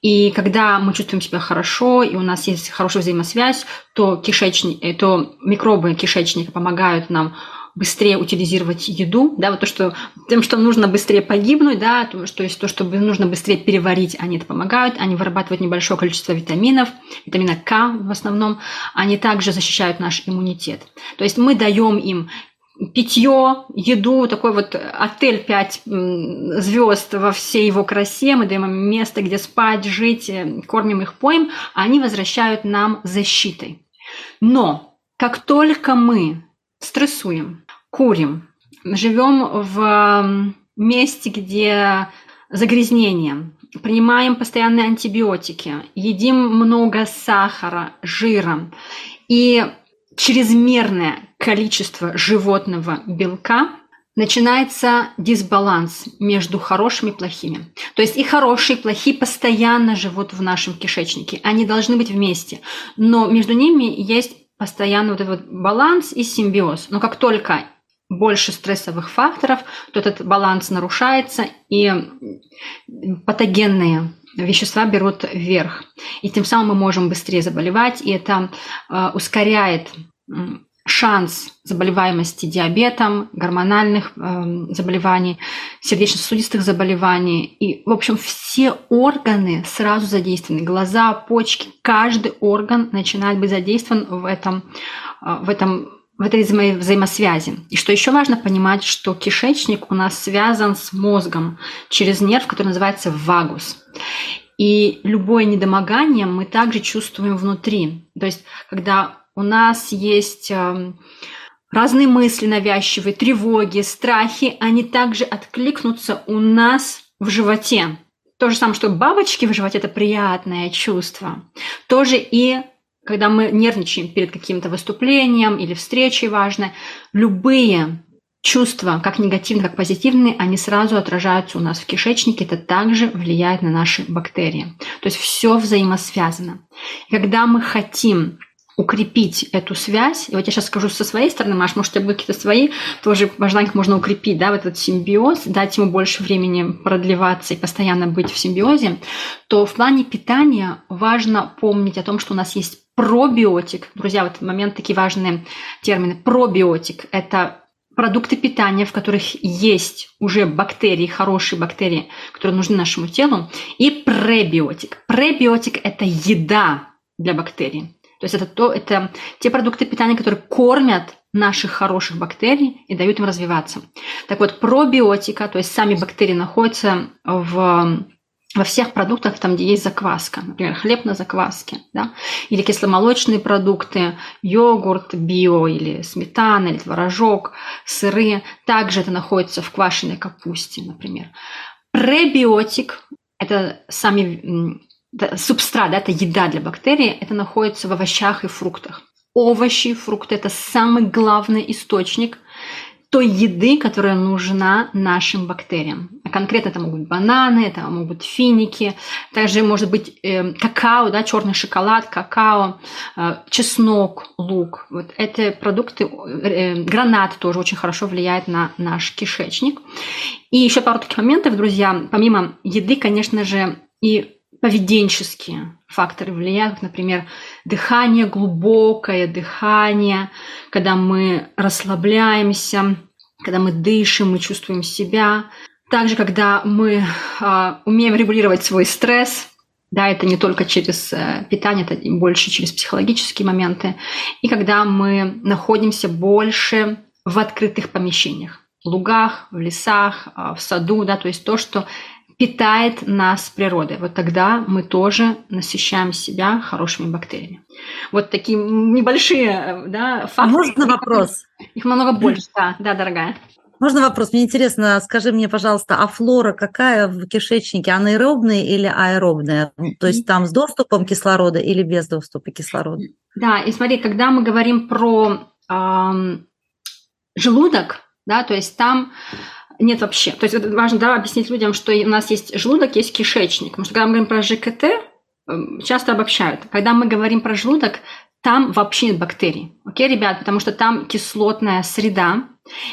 И когда мы чувствуем себя хорошо, и у нас есть хорошая взаимосвязь, то, кишечник, э, то микробы кишечника помогают нам быстрее утилизировать еду, да, вот то, что тем, что нужно быстрее погибнуть, да, то, что есть то, что нужно быстрее переварить, они это помогают, они вырабатывают небольшое количество витаминов, витамина К в основном, они также защищают наш иммунитет. То есть мы даем им питье, еду, такой вот отель 5 звезд во всей его красе, мы даем им место, где спать, жить, э, кормим их, поем, а они возвращают нам защитой. Но как только мы стрессуем, курим, живем в месте, где загрязнение, принимаем постоянные антибиотики, едим много сахара, жира и чрезмерное количество животного белка, начинается дисбаланс между хорошими и плохими. То есть и хорошие, и плохие постоянно живут в нашем кишечнике. Они должны быть вместе. Но между ними есть постоянно вот этот вот баланс и симбиоз. Но как только больше стрессовых факторов, то этот баланс нарушается, и патогенные вещества берут вверх. И тем самым мы можем быстрее заболевать, и это э, ускоряет шанс заболеваемости диабетом, гормональных э, заболеваний, сердечно-сосудистых заболеваний. И, в общем, все органы сразу задействованы. Глаза, почки, каждый орган начинает быть задействован в этом, э, в этом в этой взаимо взаимосвязи. И что еще важно понимать, что кишечник у нас связан с мозгом через нерв, который называется вагус. И любое недомогание мы также чувствуем внутри. То есть, когда у нас есть эм, разные мысли навязчивые, тревоги, страхи, они также откликнутся у нас в животе. То же самое, что бабочки в животе – это приятное чувство. Тоже и когда мы нервничаем перед каким-то выступлением или встречей важной, любые чувства, как негативные, как позитивные, они сразу отражаются у нас в кишечнике, это также влияет на наши бактерии. То есть все взаимосвязано. когда мы хотим укрепить эту связь. И вот я сейчас скажу со своей стороны, Маш, может, у тебя будут какие-то свои тоже как можно укрепить, да, вот этот симбиоз, дать ему больше времени продлеваться и постоянно быть в симбиозе, то в плане питания важно помнить о том, что у нас есть пробиотик. Друзья, в этот момент такие важные термины. Пробиотик – это продукты питания, в которых есть уже бактерии, хорошие бактерии, которые нужны нашему телу, и пребиотик. Пребиотик – это еда для бактерий. То есть это, то, это те продукты питания, которые кормят наших хороших бактерий и дают им развиваться. Так вот, пробиотика, то есть сами бактерии находятся в во всех продуктах, там, где есть закваска, например, хлеб на закваске, да, или кисломолочные продукты, йогурт био, или сметана, или творожок, сыры, также это находится в квашеной капусте, например. Пребиотик – это сами субстрат, да, это еда для бактерий, это находится в овощах и фруктах. Овощи, фрукты – это самый главный источник той еды, которая нужна нашим бактериям. А конкретно это могут быть бананы, это могут быть финики, также может быть э, какао, да, черный шоколад, какао, э, чеснок, лук. Вот эти продукты, э, гранат тоже очень хорошо влияет на наш кишечник. И еще пару таких моментов, друзья. Помимо еды, конечно же, и поведенческие факторы влияют, например, дыхание, глубокое дыхание, когда мы расслабляемся, когда мы дышим, мы чувствуем себя. Также, когда мы э, умеем регулировать свой стресс, Да, это не только через э, питание, это больше через психологические моменты. И когда мы находимся больше в открытых помещениях, в лугах, в лесах, а, в саду, да, то есть то, что питает нас природой. Вот тогда мы тоже насыщаем себя хорошими бактериями. Вот такие небольшие да, факты. Можно вопрос? Их много больше, да, да, дорогая. Можно вопрос? Мне интересно, скажи мне, пожалуйста, а флора какая в кишечнике? Анаэробная или аэробная? То есть там с доступом кислорода или без доступа кислорода? Да, и смотри, когда мы говорим про э, желудок, да, то есть там нет вообще. То есть важно да, объяснить людям, что у нас есть желудок, есть кишечник. Потому что когда мы говорим про ЖКТ, эм, часто обобщают. Когда мы говорим про желудок, там вообще нет бактерий. Окей, ребят? Потому что там кислотная среда,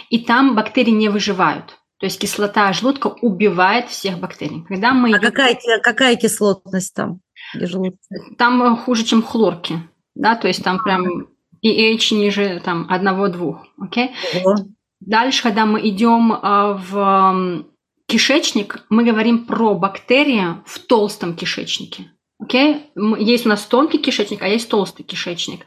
и там бактерии не выживают. То есть кислота желудка убивает всех бактерий. Когда мы... А какая, какая кислотность там? Там хуже, чем хлорки. Да, то есть там прям pH ниже там одного-двух. Окей? Дальше, когда мы идем а, в кишечник, мы говорим про бактерии в толстом кишечнике. Okay? Есть у нас тонкий кишечник, а есть толстый кишечник.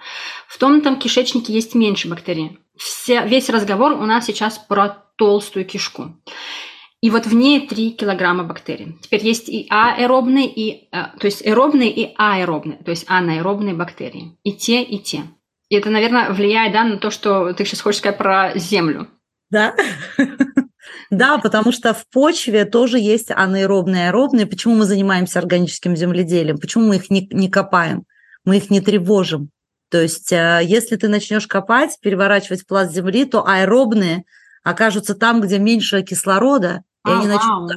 В тонком кишечнике есть меньше бактерий. Все, весь разговор у нас сейчас про толстую кишку. И вот в ней 3 килограмма бактерий. Теперь есть и аэробные, и, э, то есть аэробные и аэробные, то есть анаэробные бактерии. И те, и те. И это, наверное, влияет да, на то, что ты сейчас хочешь сказать про Землю. Да. Да, потому что в почве тоже есть анаэробные и аэробные. Почему мы занимаемся органическим земледелием? Почему мы их не, не копаем? Мы их не тревожим. То есть, э, если ты начнешь копать, переворачивать пласт земли, то аэробные окажутся там, где меньше кислорода, и а, они начнут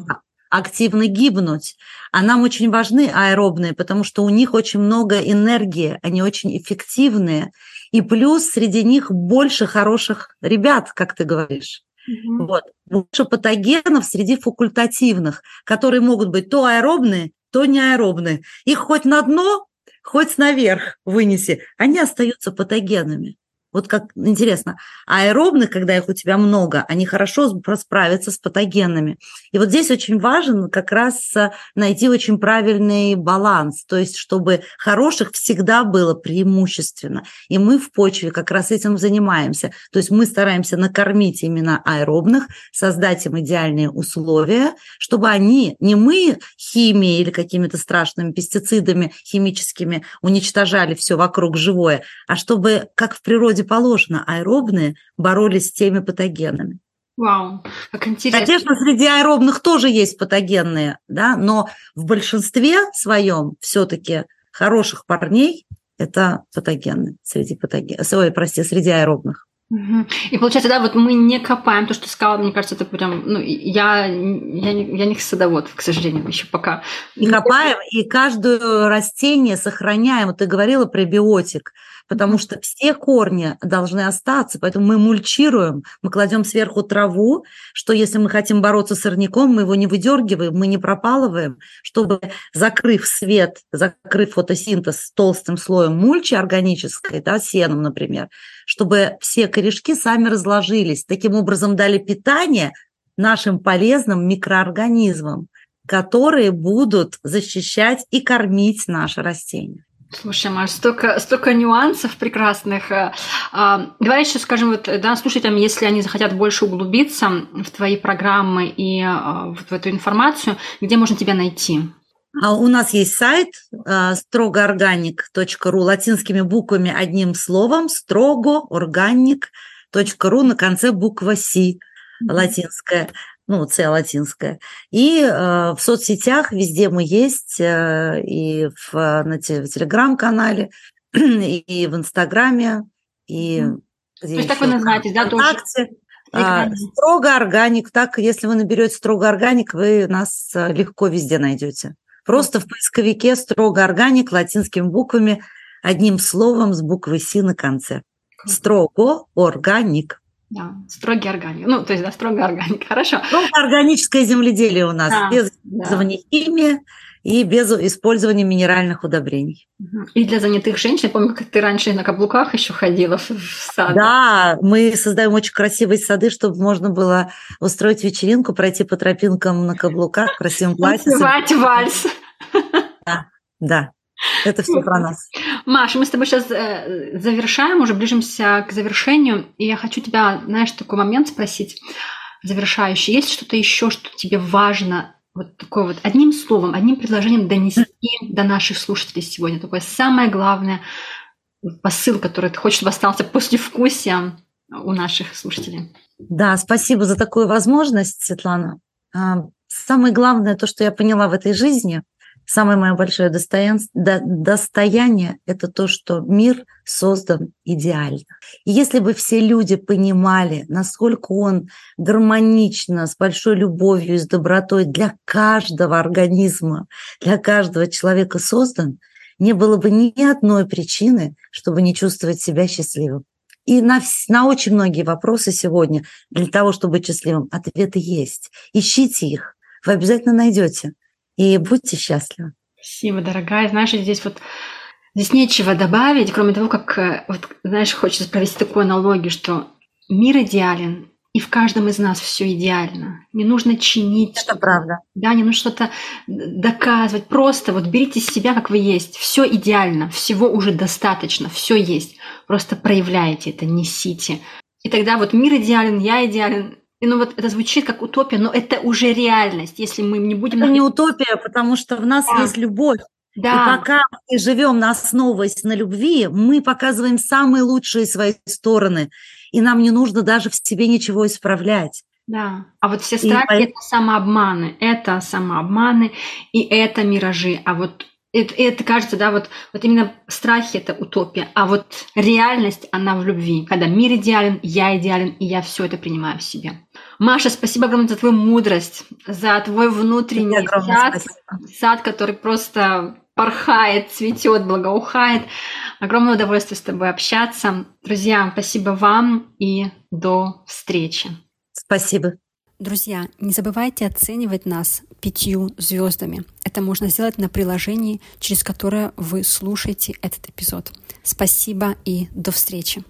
активно гибнуть. А нам очень важны аэробные, потому что у них очень много энергии, они очень эффективные. И плюс среди них больше хороших ребят, как ты говоришь. Угу. Вот. Больше патогенов среди факультативных, которые могут быть то аэробные, то неаэробные. Их хоть на дно хоть наверх вынеси, они остаются патогенами. Вот как интересно, аэробных, когда их у тебя много, они хорошо справятся с патогенами. И вот здесь очень важен как раз э, найти очень правильный баланс, то есть чтобы хороших всегда было преимущественно. И мы в почве как раз этим занимаемся. То есть мы стараемся накормить именно аэробных, создать им идеальные условия, чтобы они, не мы химией или какими-то страшными пестицидами химическими уничтожали все вокруг живое, а чтобы, как в природе положено, аэробные боролись с теми патогенами. Вау, как интересно. Конечно, среди аэробных тоже есть патогенные, да, но в большинстве своем все-таки хороших парней это патогены среди патоген, ой, прости, среди аэробных. И получается, да, вот мы не копаем то, что сказала, мне кажется, это прям, ну, я, я, не, я не садовод, к сожалению, еще пока. И копаем, и каждое растение сохраняем. Вот ты говорила про биотик потому что все корни должны остаться, поэтому мы мульчируем, мы кладем сверху траву, что если мы хотим бороться с сорняком, мы его не выдергиваем, мы не пропалываем, чтобы, закрыв свет, закрыв фотосинтез толстым слоем мульчи органической, да, сеном, например, чтобы все корешки сами разложились, таким образом дали питание нашим полезным микроорганизмам, которые будут защищать и кормить наше растение. Слушай, Маш, столько, столько нюансов прекрасных. Э, а, давай еще скажем вот, да, слушателям, если они захотят больше углубиться в твои программы и а, в эту информацию, где можно тебя найти? А у нас есть сайт э, строгоорганик.ру латинскими буквами одним словом строгоорганик.ру на конце буква Си латинская ну, С латинская. И э, в соцсетях везде мы есть, э, и в, на в Телеграм-канале, и в Инстаграме, и. То есть так вы называетесь, да, тоже? А, строго органик. Так, если вы наберете строго органик, вы нас легко везде найдете. Просто в поисковике строго органик латинскими буквами, одним словом с буквой Си на конце. Строго органик. Да, строгий органик. Ну, то есть, да, строгий органик. Хорошо. Строго органическое земледелие у нас, да, без да. химии и без использования минеральных удобрений. И для занятых женщин, я помню, как ты раньше на каблуках еще ходила в сад. Да, мы создаем очень красивые сады, чтобы можно было устроить вечеринку, пройти по тропинкам на каблуках, красивым платье. Танцевать вальс. Да. Да, это все про нас. Маша, мы с тобой сейчас э, завершаем, уже ближимся к завершению. И я хочу тебя, знаешь, такой момент спросить завершающий. Есть что-то еще, что тебе важно вот такое вот одним словом, одним предложением донести до наших слушателей сегодня? Такое самое главное посыл, который ты хочешь, чтобы остался после вкусия у наших слушателей. Да, спасибо за такую возможность, Светлана. А, самое главное, то, что я поняла в этой жизни – Самое мое большое достояние – это то, что мир создан идеально. И если бы все люди понимали, насколько он гармонично, с большой любовью и с добротой для каждого организма, для каждого человека создан, не было бы ни одной причины, чтобы не чувствовать себя счастливым. И на, на очень многие вопросы сегодня для того, чтобы быть счастливым, ответы есть. Ищите их, вы обязательно найдете и будьте счастливы. Спасибо, дорогая. Знаешь, здесь вот здесь нечего добавить, кроме того, как, э, вот, знаешь, хочется провести такую аналогию, что мир идеален, и в каждом из нас все идеально. Не нужно чинить. Это правда. Да, не нужно что-то доказывать. Просто вот берите себя, как вы есть. Все идеально, всего уже достаточно, все есть. Просто проявляйте это, несите. И тогда вот мир идеален, я идеален, и ну вот это звучит как утопия, но это уже реальность, если мы не будем... Это не утопия, потому что в нас да. есть любовь. Да. И пока мы живем на основываясь на любви, мы показываем самые лучшие свои стороны, и нам не нужно даже в себе ничего исправлять. Да, а вот все страхи и... это самообманы, это самообманы и это миражи, а вот это, это кажется, да, вот, вот именно страхи – это утопия, а вот реальность, она в любви, когда мир идеален, я идеален, и я все это принимаю в себе. Маша, спасибо огромное за твою мудрость, за твой внутренний сад, сад, который просто порхает, цветет, благоухает. Огромное удовольствие с тобой общаться. Друзья, спасибо вам и до встречи. Спасибо. Друзья, не забывайте оценивать нас пятью звездами. Это можно сделать на приложении, через которое вы слушаете этот эпизод. Спасибо и до встречи.